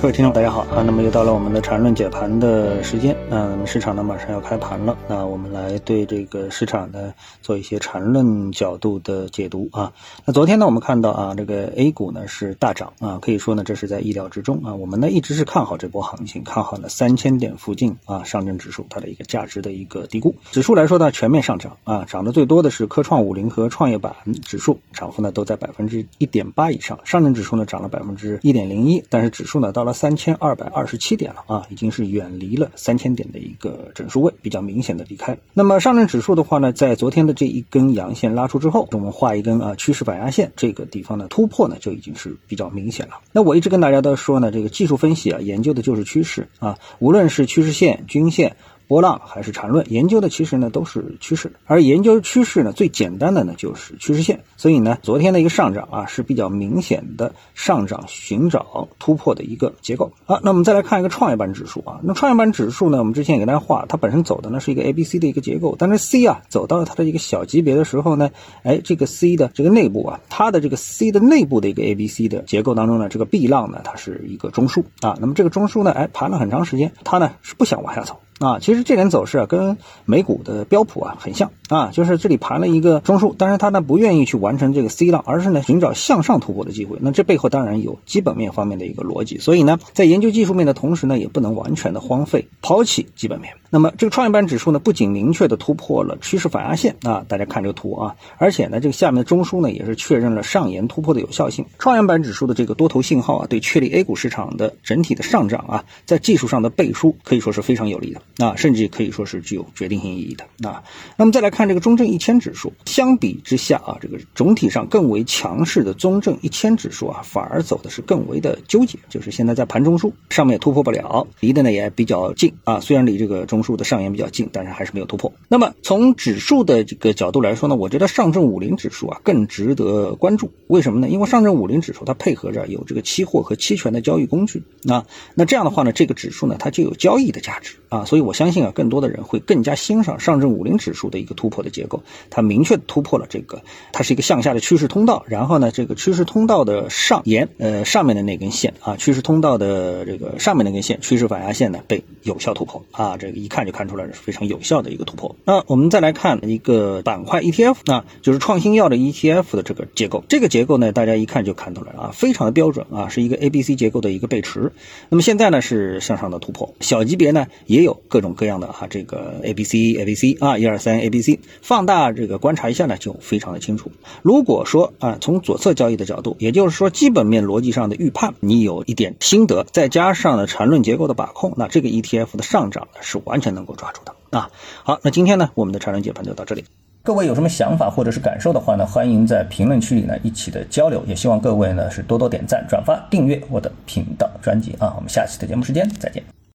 各位听众，大家好啊！那么又到了我们的缠论解盘的时间啊，那么市场呢马上要开盘了，那我们来对这个市场呢做一些缠论角度的解读啊。那昨天呢我们看到啊，这个 A 股呢是大涨啊，可以说呢这是在意料之中啊。我们呢一直是看好这波行情，看好呢三千点附近啊，上证指数它的一个价值的一个低估。指数来说呢全面上涨啊，涨得最多的是科创五零和创业板指数，涨幅呢都在百分之一点八以上。上证指数呢涨了百分之一点零一，但是指数呢到了。三千二百二十七点了啊，已经是远离了三千点的一个整数位，比较明显的离开。那么上证指数的话呢，在昨天的这一根阳线拉出之后，我们画一根啊趋势反压线，这个地方的突破呢就已经是比较明显了。那我一直跟大家都说呢，这个技术分析啊，研究的就是趋势啊，无论是趋势线、均线。波浪还是缠论，研究的其实呢都是趋势，而研究趋势呢最简单的呢就是趋势线，所以呢昨天的一个上涨啊是比较明显的上涨寻找突破的一个结构。啊。那我们再来看一个创业板指数啊，那创业板指数呢我们之前也给大家画，它本身走的呢是一个 A B C 的一个结构，但是 C 啊走到了它的一个小级别的时候呢，哎这个 C 的这个内部啊，它的这个 C 的内部的一个 A B C 的结构当中呢，这个 B 浪呢它是一个中枢。啊，那么这个中枢呢哎盘了很长时间，它呢是不想往下走。啊，其实这点走势啊，跟美股的标普啊很像啊，就是这里盘了一个中枢，但是它呢不愿意去完成这个 C 浪，而是呢寻找向上突破的机会。那这背后当然有基本面方面的一个逻辑，所以呢，在研究技术面的同时呢，也不能完全的荒废抛弃基本面。那么这个创业板指数呢，不仅明确的突破了趋势反压线啊，大家看这个图啊，而且呢，这个下面的中枢呢，也是确认了上沿突破的有效性。创业板指数的这个多头信号啊，对确立 A 股市场的整体的上涨啊，在技术上的背书可以说是非常有利的啊，甚至可以说是具有决定性意义的啊。那么再来看这个中证一千指数，相比之下啊，这个总体上更为强势的中证一千指数啊，反而走的是更为的纠结，就是现在在盘中枢上面突破不了，离的呢也比较近啊，虽然离这个中。枢的上沿比较近，但是还是没有突破。那么从指数的这个角度来说呢，我觉得上证五零指数啊更值得关注。为什么呢？因为上证五零指数它配合着有这个期货和期权的交易工具啊，那这样的话呢，这个指数呢它就有交易的价值啊。所以我相信啊，更多的人会更加欣赏上证五零指数的一个突破的结构。它明确突破了这个，它是一个向下的趋势通道。然后呢，这个趋势通道的上沿，呃，上面的那根线啊，趋势通道的这个上面那根线，趋势反压线呢被有效突破啊。这个一。看就看出来是非常有效的一个突破。那我们再来看一个板块 ETF，那就是创新药的 ETF 的这个结构。这个结构呢，大家一看就看出来了啊，非常的标准啊，是一个 A B C 结构的一个背驰。那么现在呢是向上的突破，小级别呢也有各种各样的啊这个 A B C A B C 啊一二三 A B C，放大这个观察一下呢就非常的清楚。如果说啊从左侧交易的角度，也就是说基本面逻辑上的预判，你有一点心得，再加上呢缠论结构的把控，那这个 ETF 的上涨呢是。完全能够抓住的啊！好，那今天呢，我们的缠论解盘就到这里。各位有什么想法或者是感受的话呢，欢迎在评论区里呢一起的交流。也希望各位呢是多多点赞、转发、订阅我的频道专辑啊！我们下期的节目时间再见。